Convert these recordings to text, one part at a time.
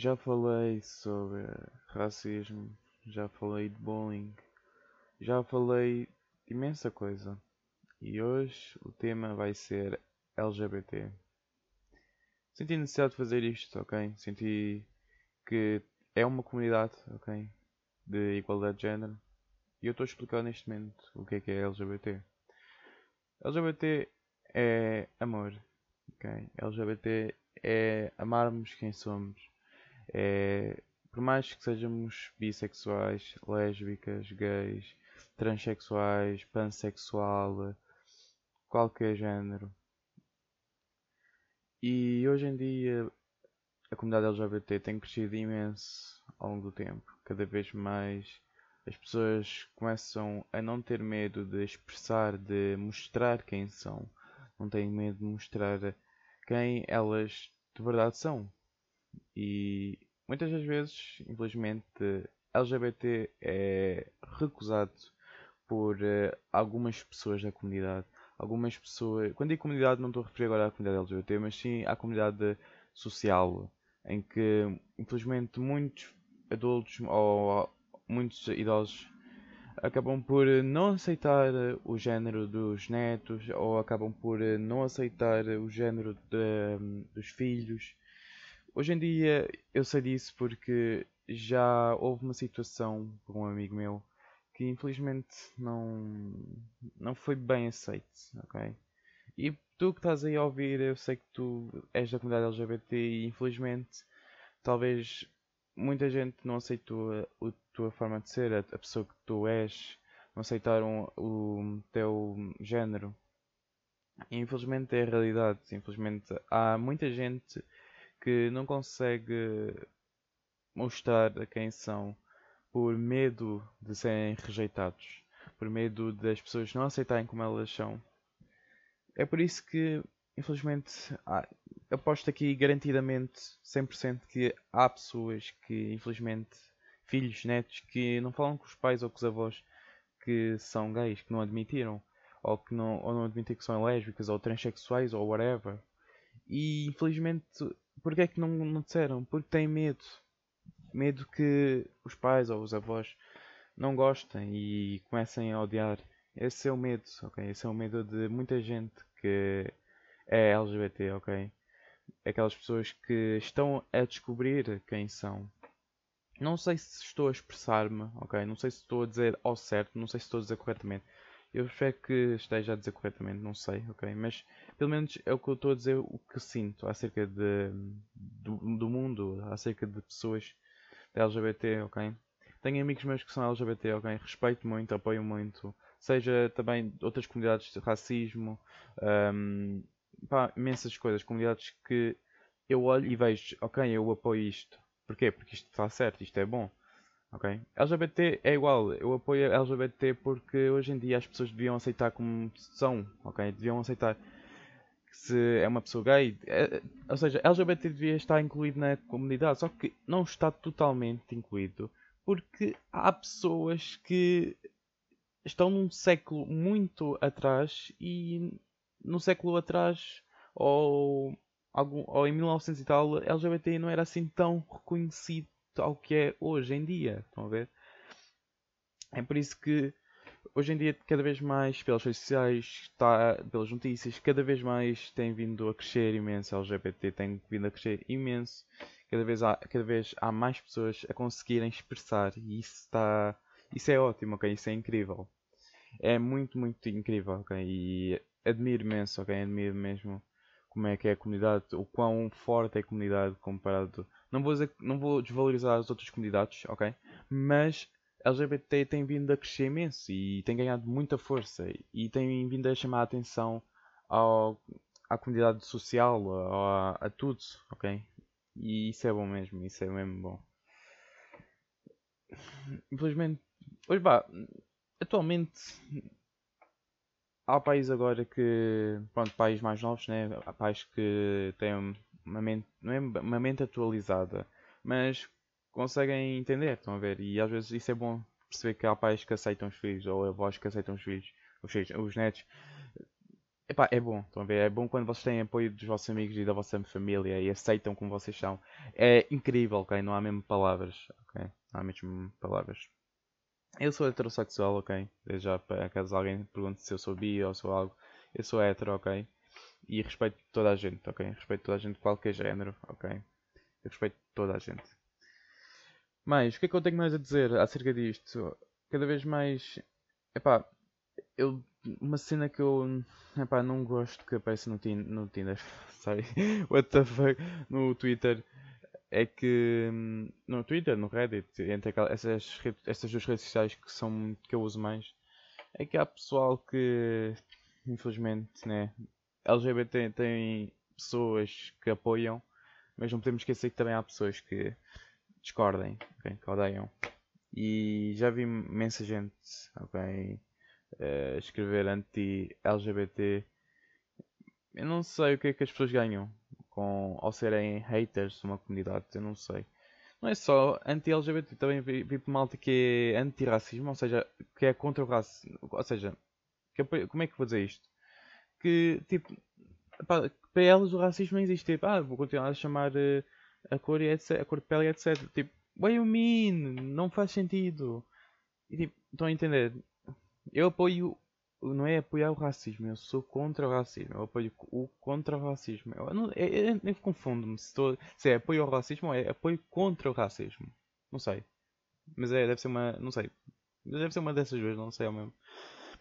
Já falei sobre racismo, já falei de bullying, já falei de imensa coisa. E hoje o tema vai ser LGBT. Senti necessidade de fazer isto, ok? Senti que é uma comunidade, ok? De igualdade de género. E eu estou a explicar neste momento o que é que é LGBT. LGBT é amor, ok? LGBT é amarmos quem somos. É, por mais que sejamos bissexuais, lésbicas, gays, transexuais, pansexual, qualquer género. E hoje em dia a comunidade LGBT tem crescido imenso ao longo do tempo. Cada vez mais as pessoas começam a não ter medo de expressar, de mostrar quem são. Não têm medo de mostrar quem elas de verdade são. E muitas das vezes, infelizmente, LGBT é recusado por uh, algumas pessoas da comunidade. Algumas pessoas. Quando digo comunidade, não estou a referir agora à comunidade LGBT, mas sim à comunidade social, em que, infelizmente, muitos adultos ou muitos idosos acabam por não aceitar o género dos netos ou acabam por não aceitar o género de, dos filhos. Hoje em dia eu sei disso porque já houve uma situação com um amigo meu que infelizmente não, não foi bem aceito, ok? E tu que estás aí a ouvir, eu sei que tu és da comunidade LGBT e infelizmente talvez muita gente não aceitou a, a tua forma de ser, a, a, pessoa que tu és, não aceitaram o teu género. Infelizmente é a realidade. Infelizmente há muita gente que não consegue mostrar quem são por medo de serem rejeitados, por medo das pessoas não aceitarem como elas são. É por isso que, infelizmente, aposto aqui garantidamente 100% que há pessoas que, infelizmente, filhos, netos, que não falam com os pais ou com os avós que são gays, que não admitiram, ou que não, ou não admitem que são lésbicas ou transexuais ou whatever. E infelizmente, porque é que não, não disseram? Porque têm medo. Medo que os pais ou os avós não gostem e comecem a odiar. Esse é o medo, ok? Esse é o medo de muita gente que é LGBT, ok? Aquelas pessoas que estão a descobrir quem são. Não sei se estou a expressar-me, ok? Não sei se estou a dizer ao certo, não sei se estou a dizer corretamente. Eu espero que esteja a dizer corretamente, não sei, ok? Mas pelo menos é o que eu estou a dizer, o que sinto acerca de, do, do mundo, acerca de pessoas LGBT, ok? Tenho amigos meus que são LGBT, ok? Respeito muito, apoio muito. Seja também outras comunidades de racismo, um, pá, imensas coisas, comunidades que eu olho e vejo, ok, eu apoio isto. Porquê? Porque isto está certo, isto é bom. Ok? LGBT é igual, eu apoio LGBT porque hoje em dia as pessoas deviam aceitar como são, ok? Deviam aceitar que se é uma pessoa gay, é, ou seja, LGBT devia estar incluído na comunidade, só que não está totalmente incluído porque há pessoas que estão num século muito atrás e no século atrás ou, algum, ou em 1900 e tal, LGBT não era assim tão reconhecido ao que é hoje em dia. Estão a ver? É por isso que hoje em dia, cada vez mais, pelas redes sociais, está, pelas notícias, cada vez mais tem vindo a crescer imenso. A LGBT tem vindo a crescer imenso. Cada vez há, cada vez há mais pessoas a conseguirem expressar e isso está. Isso é ótimo, ok? Isso é incrível. É muito, muito incrível, ok? E admiro imenso, ok? Admiro mesmo como é que é a comunidade, o quão forte é a comunidade comparado não vou, dizer, não vou desvalorizar as outras comunidades, ok? Mas LGBT tem vindo a crescer imenso e tem ganhado muita força e tem vindo a chamar a atenção ao, à comunidade social, a, a, tudo, ok? E isso é bom mesmo, isso é mesmo bom. Infelizmente, hoje vá, atualmente há países agora que, pronto, países mais novos, né? Há países que têm uma mente, não é uma mente atualizada, mas conseguem entender, estão a ver? E às vezes isso é bom perceber que há pais que aceitam os filhos, ou avós que aceitam os filhos, os, filhos, os netos. epá, é bom, estão a ver? É bom quando vocês têm apoio dos vossos amigos e da vossa família e aceitam como vocês são. É incrível, ok? Não há mesmo palavras, ok? Não há mesmo palavras. Eu sou heterossexual, ok? Desde já, caso alguém pergunte se eu sou bi ou sou algo, eu sou hetero, ok? E respeito toda a gente, ok? Respeito toda a gente de qualquer género, ok? Eu respeito toda a gente. Mas, o que é que eu tenho mais a dizer acerca disto? Cada vez mais. Epá, eu. Uma cena que eu. Epá, não gosto que aparece no, no Tinder. Sorry. What the fuck? No Twitter. É que. No Twitter, no Reddit, entre essas, essas duas redes sociais que, são, que eu uso mais. É que há pessoal que. Infelizmente, né? LGBT tem pessoas que apoiam, mas não podemos esquecer que também há pessoas que discordem, okay? que odeiam. E já vi imensa gente okay, uh, escrever anti-LGBT. Eu não sei o que é que as pessoas ganham com, ao serem haters de uma comunidade, eu não sei. Não é só anti-LGBT, também vi, vi malta que é anti-racismo, ou seja, que é contra o racismo. Ou seja, que, como é que vou dizer isto? Que, tipo, para elas o racismo existe. Tipo, ah, vou continuar a chamar uh, a cor, e etc, a cor de pele e etc. Tipo, what you mean? Não faz sentido. E tipo, estão a entender? Eu apoio, não é apoiar o racismo, eu sou contra o racismo. Eu apoio o contra o racismo. Eu, não, eu, eu, confundo-me se, se é apoio ao racismo ou é apoio contra o racismo. Não sei. Mas é, deve ser uma, não sei. Deve ser uma dessas duas, não sei ao mesmo.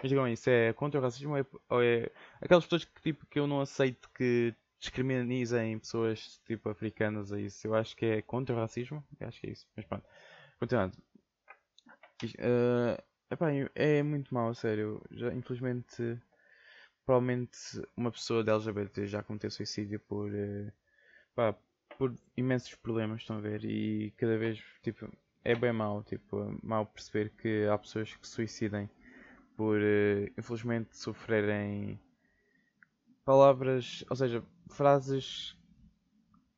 Mas digam isso é contra o racismo ou é, ou é aquelas pessoas que, tipo, que eu não aceito que discriminizem pessoas tipo africanas a isso. Eu acho que é contra o racismo. Eu acho que é isso. Mas pronto. Continuando. Uh, epá, é muito mal, sério. Já, infelizmente, provavelmente uma pessoa de LGBT já cometeu suicídio por, pá, por imensos problemas, estão a ver? E cada vez, tipo, é bem mau, tipo, mal perceber que há pessoas que se suicidem por, uh, infelizmente, sofrerem palavras, ou seja, frases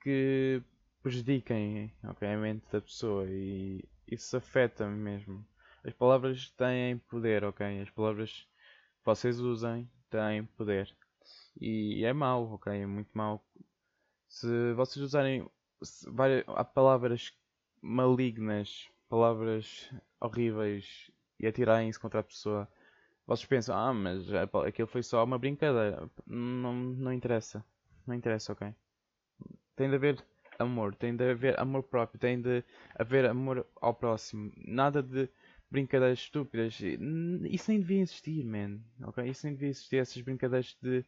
que prejudiquem a mente da pessoa e isso afeta-me mesmo. As palavras têm poder, ok? As palavras que vocês usem têm poder. E é mau, ok? É muito mau. Se vocês usarem várias, há palavras malignas, palavras horríveis e atirarem-se contra a pessoa, vocês pensam, ah, mas aquilo foi só uma brincadeira. Não, não interessa. Não interessa, ok? Tem de haver amor, tem de haver amor próprio, tem de haver amor ao próximo. Nada de brincadeiras estúpidas. Isso nem devia existir, man. Ok? Isso nem devia existir, essas brincadeiras de,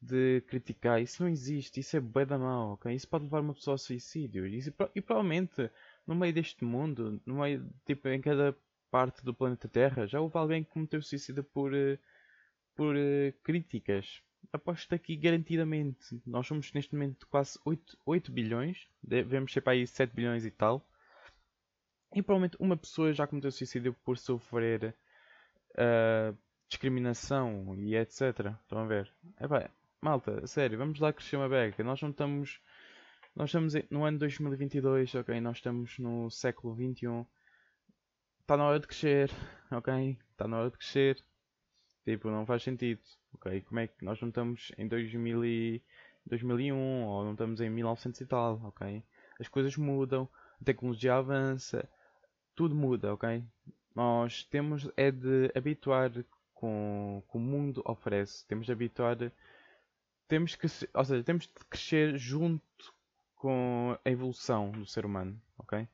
de criticar. Isso não existe, isso é bué da mal, ok? Isso pode levar uma pessoa ao suicídio. E provavelmente, no meio deste mundo, no meio, tipo, em cada parte do planeta Terra, já houve alguém que cometeu suicídio por, eh, por uh, críticas. Aposto aqui garantidamente. Nós somos neste momento quase 8, 8 bilhões, devemos ser para aí 7 bilhões e tal. E provavelmente uma pessoa já cometeu suicídio por sofrer uh, discriminação e etc. Estão a ver? É pá, malta, sério, vamos lá crescer uma beca. Nós não estamos. Nós estamos no ano 2022, ok? Nós estamos no século 21 está na hora de crescer, ok? Está na hora de crescer. Tipo, não faz sentido, ok? Como é que nós não estamos em 2000 e 2001 ou não estamos em 1900 e tal, ok? As coisas mudam, a tecnologia avança, tudo muda, ok? Nós temos é de habituar com, com o mundo oferece, temos de habituar, temos que, ou seja, temos de crescer junto com a evolução do ser humano, ok?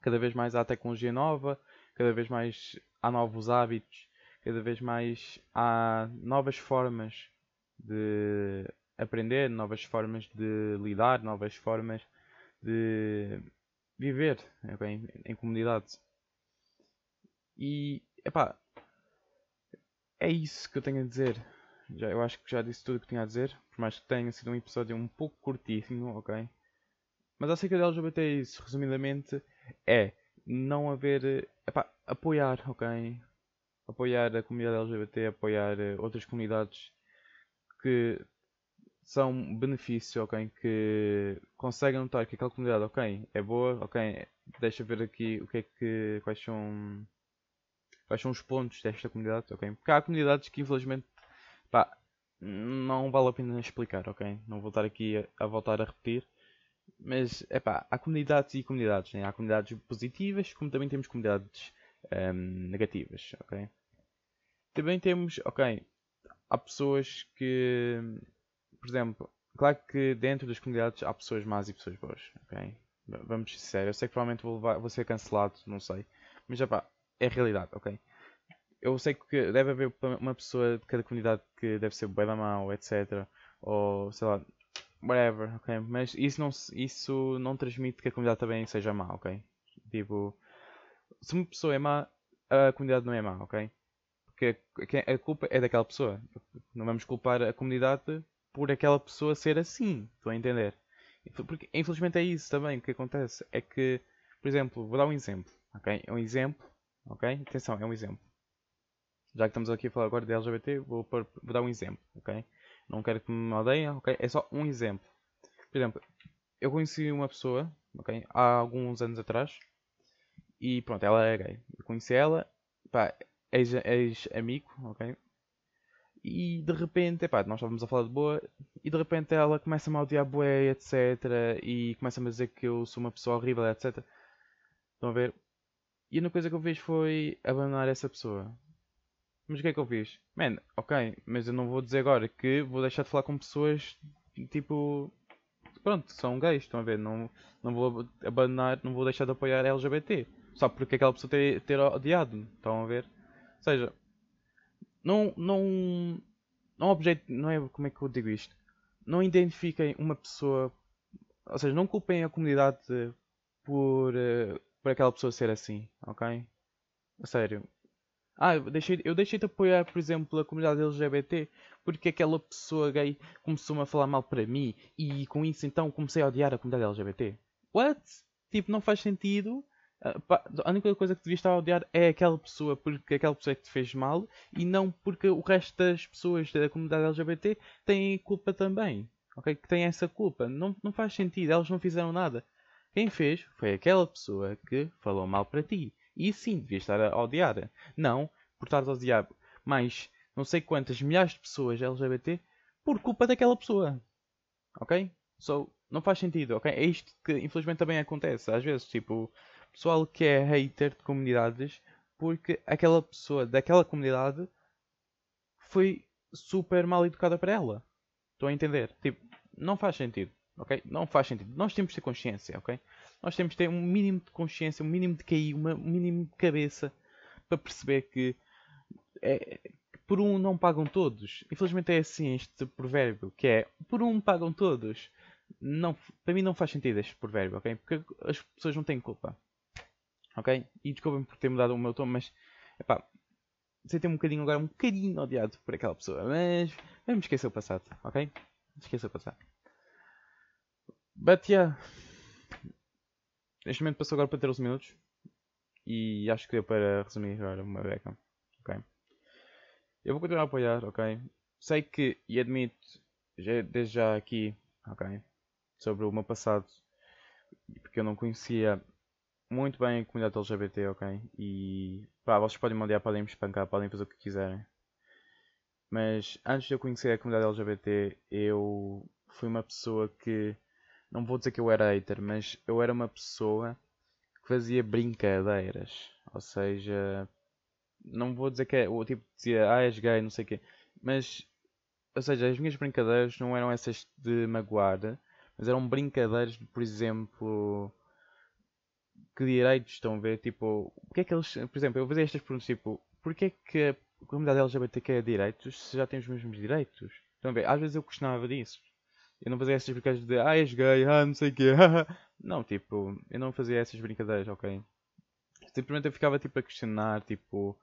cada vez mais há tecnologia nova, cada vez mais há novos hábitos, cada vez mais há novas formas de aprender, novas formas de lidar, novas formas de viver em, em comunidade. E epá, é isso que eu tenho a dizer. Já, eu acho que já disse tudo o que tinha a dizer, por mais que tenha sido um episódio um pouco curtíssimo, ok? Mas acerca da LGBT é isso, resumidamente, é não haver. Epá, apoiar, ok? Apoiar a comunidade LGBT, apoiar eh, outras comunidades que são benefícios, ok? Que conseguem notar que aquela comunidade, ok, é boa, ok, deixa ver aqui o que é que. quais são. quais são os pontos desta comunidade, ok? Porque há comunidades que infelizmente. Pá, não vale a pena explicar, ok? Não vou estar aqui a, a voltar a repetir. Mas, é pá, há comunidades e comunidades, né? Há comunidades positivas, como também temos comunidades um, negativas, ok? Também temos, ok, há pessoas que, por exemplo, claro que dentro das comunidades há pessoas más e pessoas boas, ok? Vamos ser sérios, eu sei que provavelmente vou, levar, vou ser cancelado, não sei, mas, é pá, é a realidade, ok? eu sei que deve haver uma pessoa de cada comunidade que deve ser bem da mau, etc. Ou sei lá, whatever, ok? Mas isso não, isso não transmite que a comunidade também seja má, ok? Tipo, se uma pessoa é má, a comunidade não é má, ok? Porque a culpa é daquela pessoa. Não vamos culpar a comunidade por aquela pessoa ser assim, estou a entender? Porque infelizmente é isso também o que acontece. É que, por exemplo, vou dar um exemplo, ok? É um exemplo, ok? Atenção, é um exemplo já que estamos aqui a falar agora de LGBT, vou, vou dar um exemplo, ok? Não quero que me odeiem, ok? É só um exemplo. Por exemplo, eu conheci uma pessoa, ok? Há alguns anos atrás. E pronto, ela é gay. Eu conheci ela, pá, ex-amigo, ok? E de repente, pá, nós estávamos a falar de boa. E de repente ela começa-me a odiar boé, etc. E começa-me a dizer que eu sou uma pessoa horrível, etc. Estão a ver? E a única coisa que eu fiz foi abandonar essa pessoa. Mas o que é que eu fiz? Man, ok, mas eu não vou dizer agora que vou deixar de falar com pessoas tipo. Pronto, são gays, estão a ver? Não, não vou abandonar, não vou deixar de apoiar LGBT. Só porque aquela pessoa ter, ter odiado, estão a ver? Ou seja, não. Não. Não objeto. Não é. Como é que eu digo isto? Não identifiquem uma pessoa. Ou seja, não culpem a comunidade por, uh, por aquela pessoa ser assim, ok? Sério, ah, eu deixei, eu deixei de apoiar, por exemplo, a comunidade LGBT porque aquela pessoa gay começou-me a falar mal para mim e com isso então comecei a odiar a comunidade LGBT. What? Tipo, não faz sentido. Ah, a única coisa que devias estar a odiar é aquela pessoa porque aquela pessoa é que te fez mal e não porque o resto das pessoas da comunidade LGBT têm culpa também. Ok? Que têm essa culpa. Não, não faz sentido. Elas não fizeram nada. Quem fez foi aquela pessoa que falou mal para ti. E sim, devia estar a odiar. Não por estar a odiar mais não sei quantas milhares de pessoas LGBT por culpa daquela pessoa. Ok? So, não faz sentido, ok? É isto que infelizmente também acontece. Às vezes, tipo, pessoal que é hater de comunidades porque aquela pessoa daquela comunidade foi super mal educada para ela. Estou a entender? Tipo, não faz sentido, ok? Não faz sentido. Nós temos de ter consciência, ok? nós temos de ter um mínimo de consciência, um mínimo de cair, um mínimo de cabeça para perceber que é, por um não pagam todos. Infelizmente é assim este provérbio, que é por um pagam todos. Não, para mim não faz sentido este provérbio, ok? Porque as pessoas não têm culpa. Ok? E desculpem por ter mudado o meu tom, mas epá, senti um bocadinho agora, um bocadinho odiado por aquela pessoa. Mas vamos esquecer o passado, ok? Esquecer o passado. But yeah. Neste momento passou agora para 13 minutos. E acho que deu para resumir agora uma beca. Ok? Eu vou continuar a apoiar, ok? Sei que, e admito, já, desde já aqui, ok? Sobre o meu passado, porque eu não conhecia muito bem a comunidade LGBT, ok? E pá, vocês podem me odiar, podem me espancar, podem fazer o que quiserem. Mas antes de eu conhecer a comunidade LGBT, eu fui uma pessoa que não vou dizer que eu era hater, mas eu era uma pessoa que fazia brincadeiras. Ou seja, não vou dizer que é o tipo dizia, ah, és gay, não sei o quê, mas, ou seja, as minhas brincadeiras não eram essas de magoar, mas eram brincadeiras de, por exemplo, que direitos estão a ver, tipo, porque é que eles, por exemplo, eu fazia estas perguntas, tipo, porque é que a comunidade LGBT quer direitos se já tem os mesmos direitos? Estão a ver? Às vezes eu questionava disso. Eu não fazia essas brincadeiras de ah, és gay, ah, não sei o quê. não, tipo, eu não fazia essas brincadeiras, ok? Simplesmente eu ficava tipo a questionar, tipo,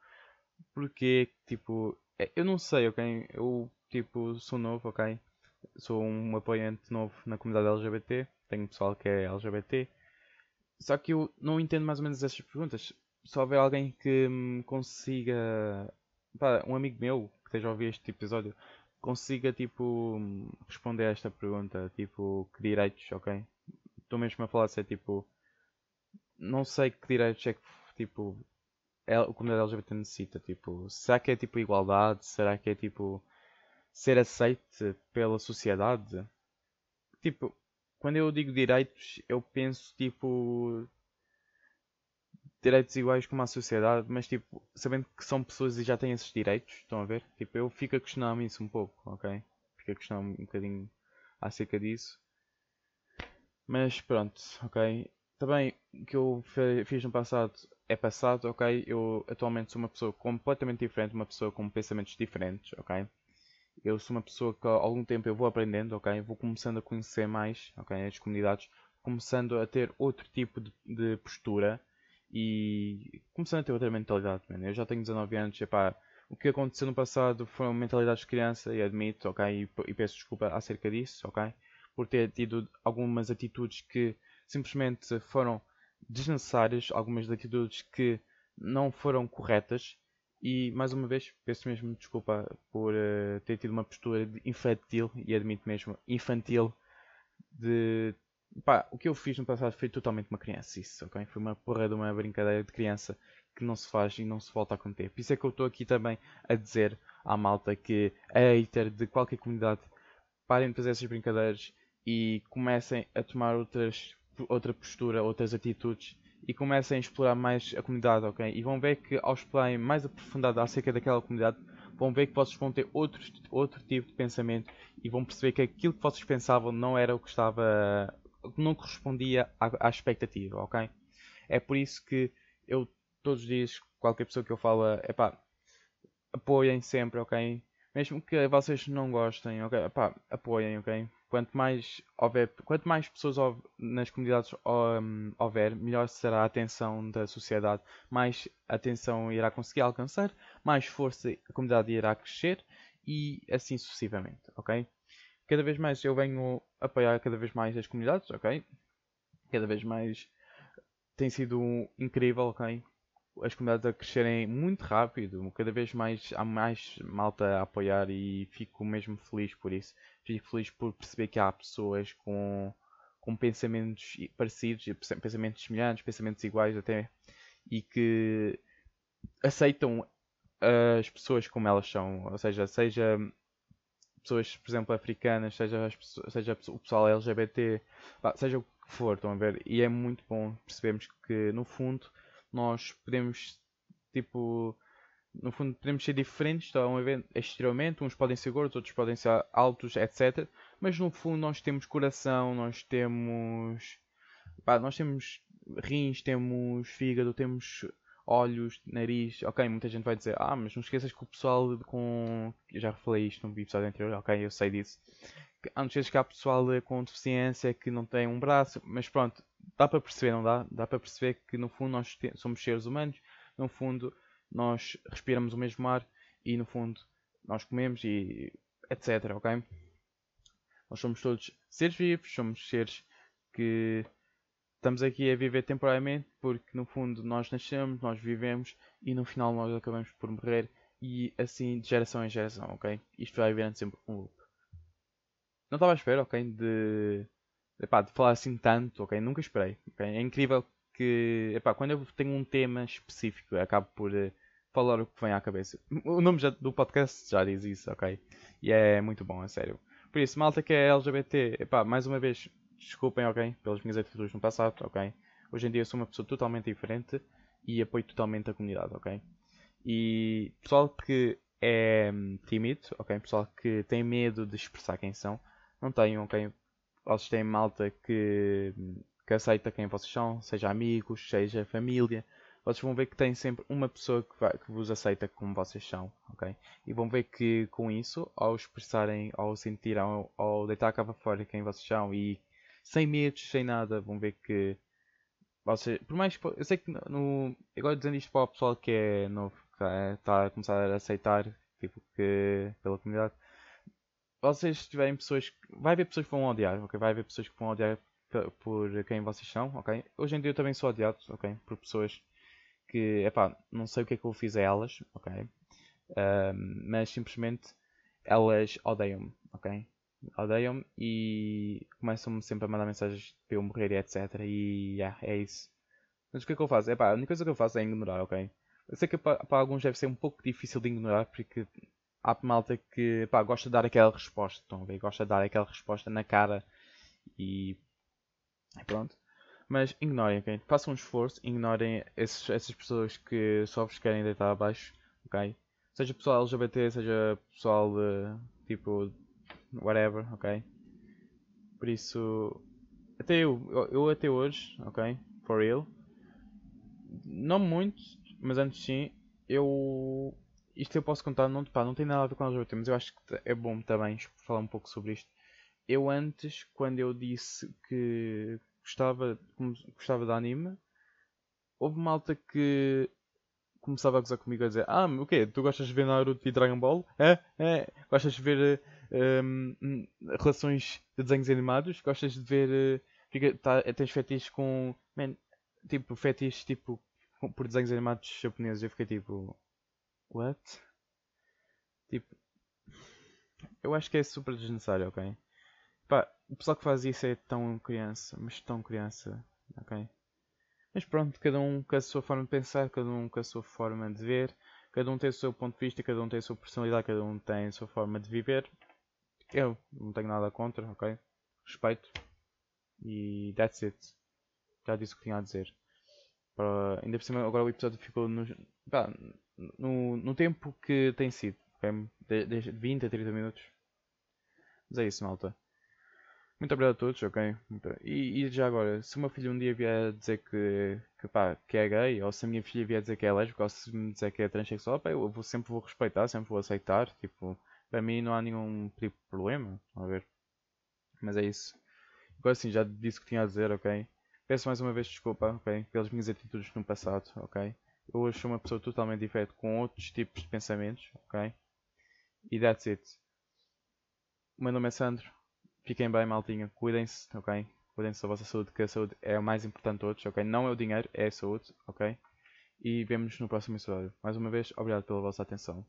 porque, tipo, é, eu não sei, ok? Eu, tipo, sou novo, ok? Sou um apoiante novo na comunidade LGBT. Tenho pessoal que é LGBT. Só que eu não entendo mais ou menos essas perguntas. Só houver alguém que me consiga. Pá, um amigo meu que esteja a ouvir este episódio consiga, tipo, responder a esta pergunta. Tipo, que direitos, ok? Estou mesmo a falar se é tipo. Não sei que direitos é que, tipo, a comunidade LGBT necessita? Tipo, será que é tipo igualdade? Será que é tipo. ser aceite pela sociedade. Tipo, quando eu digo direitos, eu penso tipo direitos iguais como a sociedade, mas tipo, sabendo que são pessoas e já têm esses direitos, estão a ver? Tipo, eu fico a questionar-me isso um pouco, ok? Fico a questionar-me um bocadinho acerca disso. Mas pronto, ok? Também o que eu fiz no passado é passado, ok? Eu atualmente sou uma pessoa completamente diferente, uma pessoa com pensamentos diferentes, ok? Eu sou uma pessoa que ao algum tempo eu vou aprendendo, ok? Vou começando a conhecer mais, ok? As comunidades, começando a ter outro tipo de, de postura e começando a ter outra mentalidade, Eu já tenho 19 anos, epá, o que aconteceu no passado foram mentalidades de criança e admito, ok? E, e peço desculpa acerca disso, ok? Por ter tido algumas atitudes que simplesmente foram desnecessárias, algumas atitudes que não foram corretas e mais uma vez peço mesmo desculpa por uh, ter tido uma postura infantil e admito mesmo infantil de pá, o que eu fiz no passado foi totalmente uma criança isso, ok? Foi uma porra de uma brincadeira de criança que não se faz e não se volta a cometer. Por isso é que eu estou aqui também a dizer à malta que é hater de qualquer comunidade parem de fazer essas brincadeiras e comecem a tomar outras outra postura, outras atitudes e comecem a explorar mais a comunidade, ok? E vão ver que ao explorarem mais aprofundado acerca daquela comunidade, vão ver que vocês vão ter outro, outro tipo de pensamento e vão perceber que aquilo que vocês pensavam não era o que estava, não correspondia à, à expectativa, ok? É por isso que eu todos os dias, qualquer pessoa que eu falo, é pá, apoiem sempre, ok? Mesmo que vocês não gostem, ok? Epá, apoiem, ok? Quanto mais houver, quanto mais pessoas nas comunidades um, houver, melhor será a atenção da sociedade, mais atenção irá conseguir alcançar, mais força a comunidade irá crescer e assim sucessivamente, ok? Cada vez mais eu venho apoiar cada vez mais as comunidades, ok? Cada vez mais tem sido incrível, ok? As comunidades a crescerem muito rápido, cada vez mais há mais malta a apoiar e fico mesmo feliz por isso. Fico feliz por perceber que há pessoas com, com pensamentos parecidos, pensamentos semelhantes, pensamentos iguais até, e que aceitam as pessoas como elas são, ou seja, seja pessoas, por exemplo, africanas, seja, seja o pessoal LGBT, seja o que for, estão a ver? E é muito bom percebermos que, no fundo, nós podemos, tipo, no fundo, podemos ser diferentes, estão a ver, extremamente, uns podem ser gordos, outros podem ser altos, etc. Mas no fundo, nós temos coração, nós temos, pá, nós temos rins, temos fígado, temos olhos, nariz. Ok, muita gente vai dizer, ah, mas não esqueças que o pessoal com. Eu já falei isto no episódio anterior, ok, eu sei disso. Ah, não esqueças que há pessoal com deficiência que não tem um braço, mas pronto, dá para perceber, não dá? Dá para perceber que no fundo nós somos seres humanos, no fundo nós respiramos o mesmo ar e no fundo nós comemos e etc, ok? Nós somos todos seres vivos, somos seres que estamos aqui a viver temporariamente porque no fundo nós nascemos, nós vivemos e no final nós acabamos por morrer e assim de geração em geração, ok? Isto vai virando sempre um loop. Não estava à espera, ok? De epá, de falar assim tanto, ok? Nunca esperei. Okay? É incrível que, epá, quando eu tenho um tema específico, acabo por uh, falar o que vem à cabeça. O nome já, do podcast já diz isso, ok? E é muito bom, é sério. Por isso, malta que é LGBT, epá, mais uma vez, desculpem, ok? Pelas minhas atitudes no passado, ok? Hoje em dia eu sou uma pessoa totalmente diferente e apoio totalmente a comunidade, ok? E pessoal que é hum, tímido, ok? Pessoal que tem medo de expressar quem são, não tenham, ok? Vocês têm malta que, que aceita quem vocês são, seja amigos, seja família. Vocês vão ver que tem sempre uma pessoa que, vai, que vos aceita como vocês são, ok? E vão ver que com isso, ao expressarem, ao sentir, ao, ao deitar a cava fora quem vocês são e sem medos, sem nada, vão ver que vocês, por mais eu sei que no, agora dizendo isto para o pessoal que é novo, que está a começar a aceitar, tipo, que pela comunidade, vocês tiverem pessoas. Vai haver pessoas que vão odiar, ok? Vai haver pessoas que vão odiar por quem vocês são, ok? Hoje em dia eu também sou odiado, ok? Por pessoas que, epá, não sei o que é que eu fiz a elas, ok? Mas simplesmente elas odeiam-me, ok? Odeiam-me e começam-me sempre a mandar mensagens para eu morrer e etc. E yeah, é isso. Mas o que é que eu faço? Epá, a única coisa que eu faço é ignorar, ok? Eu sei que para alguns deve ser um pouco difícil de ignorar porque há malta que pá, gosta de dar aquela resposta, estão a ver? Gosta de dar aquela resposta na cara e, e pronto. Mas ignorem, ok? Façam um esforço, ignorem esses, essas pessoas que só vos querem deitar abaixo, ok? Seja pessoal LGBT, seja pessoal de, tipo, whatever, ok? Por isso, até eu, eu até hoje, ok? For real. Não muito, mas antes sim, eu. Isto eu posso contar, não, pá, não tem nada a ver com LGBT, mas eu acho que é bom também falar um pouco sobre isto. Eu antes, quando eu disse que gostava, gostava de anime, houve malta que começava a gozar comigo a dizer Ah, o quê? Tu gostas de ver Naruto e Dragon Ball? É? É? Gostas de ver um, relações de desenhos animados? Gostas de ver... Uh, fica, tá, tens fetiches com... Man, tipo, fetiches tipo, por desenhos animados japoneses. Eu fiquei tipo... What? Tipo... Eu acho que é super desnecessário, ok? Pá, o pessoal que faz isso é tão criança, mas tão criança, ok? Mas pronto, cada um com a sua forma de pensar, cada um com a sua forma de ver, cada um tem o seu ponto de vista, cada um tem a sua personalidade, cada um tem a sua forma de viver. Eu não tenho nada contra, ok? Respeito. E that's it. Já disse o que tinha a dizer. Para, ainda por cima, agora o episódio ficou no, pá, no, no tempo que tem sido, ok? De, de 20 a 30 minutos. Mas é isso, malta. Muito obrigado a todos, ok? E, e, já agora, se o meu filho um dia vier dizer que, que, pá, que é gay, ou se a minha filha vier dizer que é lésbica, ou se me dizer que é transexual, pá, eu vou, sempre vou respeitar, sempre vou aceitar. Tipo, para mim não há nenhum tipo de problema, a ver. Mas é isso. Agora sim, já disse o que tinha a dizer, ok? Peço mais uma vez desculpa, ok? Pelas minhas atitudes no passado, ok? Eu hoje sou uma pessoa totalmente diferente, com outros tipos de pensamentos, ok? E that's it. O meu nome é Sandro. Fiquem bem, maltinha. Cuidem-se, ok? Cuidem-se da vossa saúde, que a saúde é o mais importante de todos, ok? Não é o dinheiro, é a saúde, ok? E vemos-nos no próximo episódio. Mais uma vez, obrigado pela vossa atenção.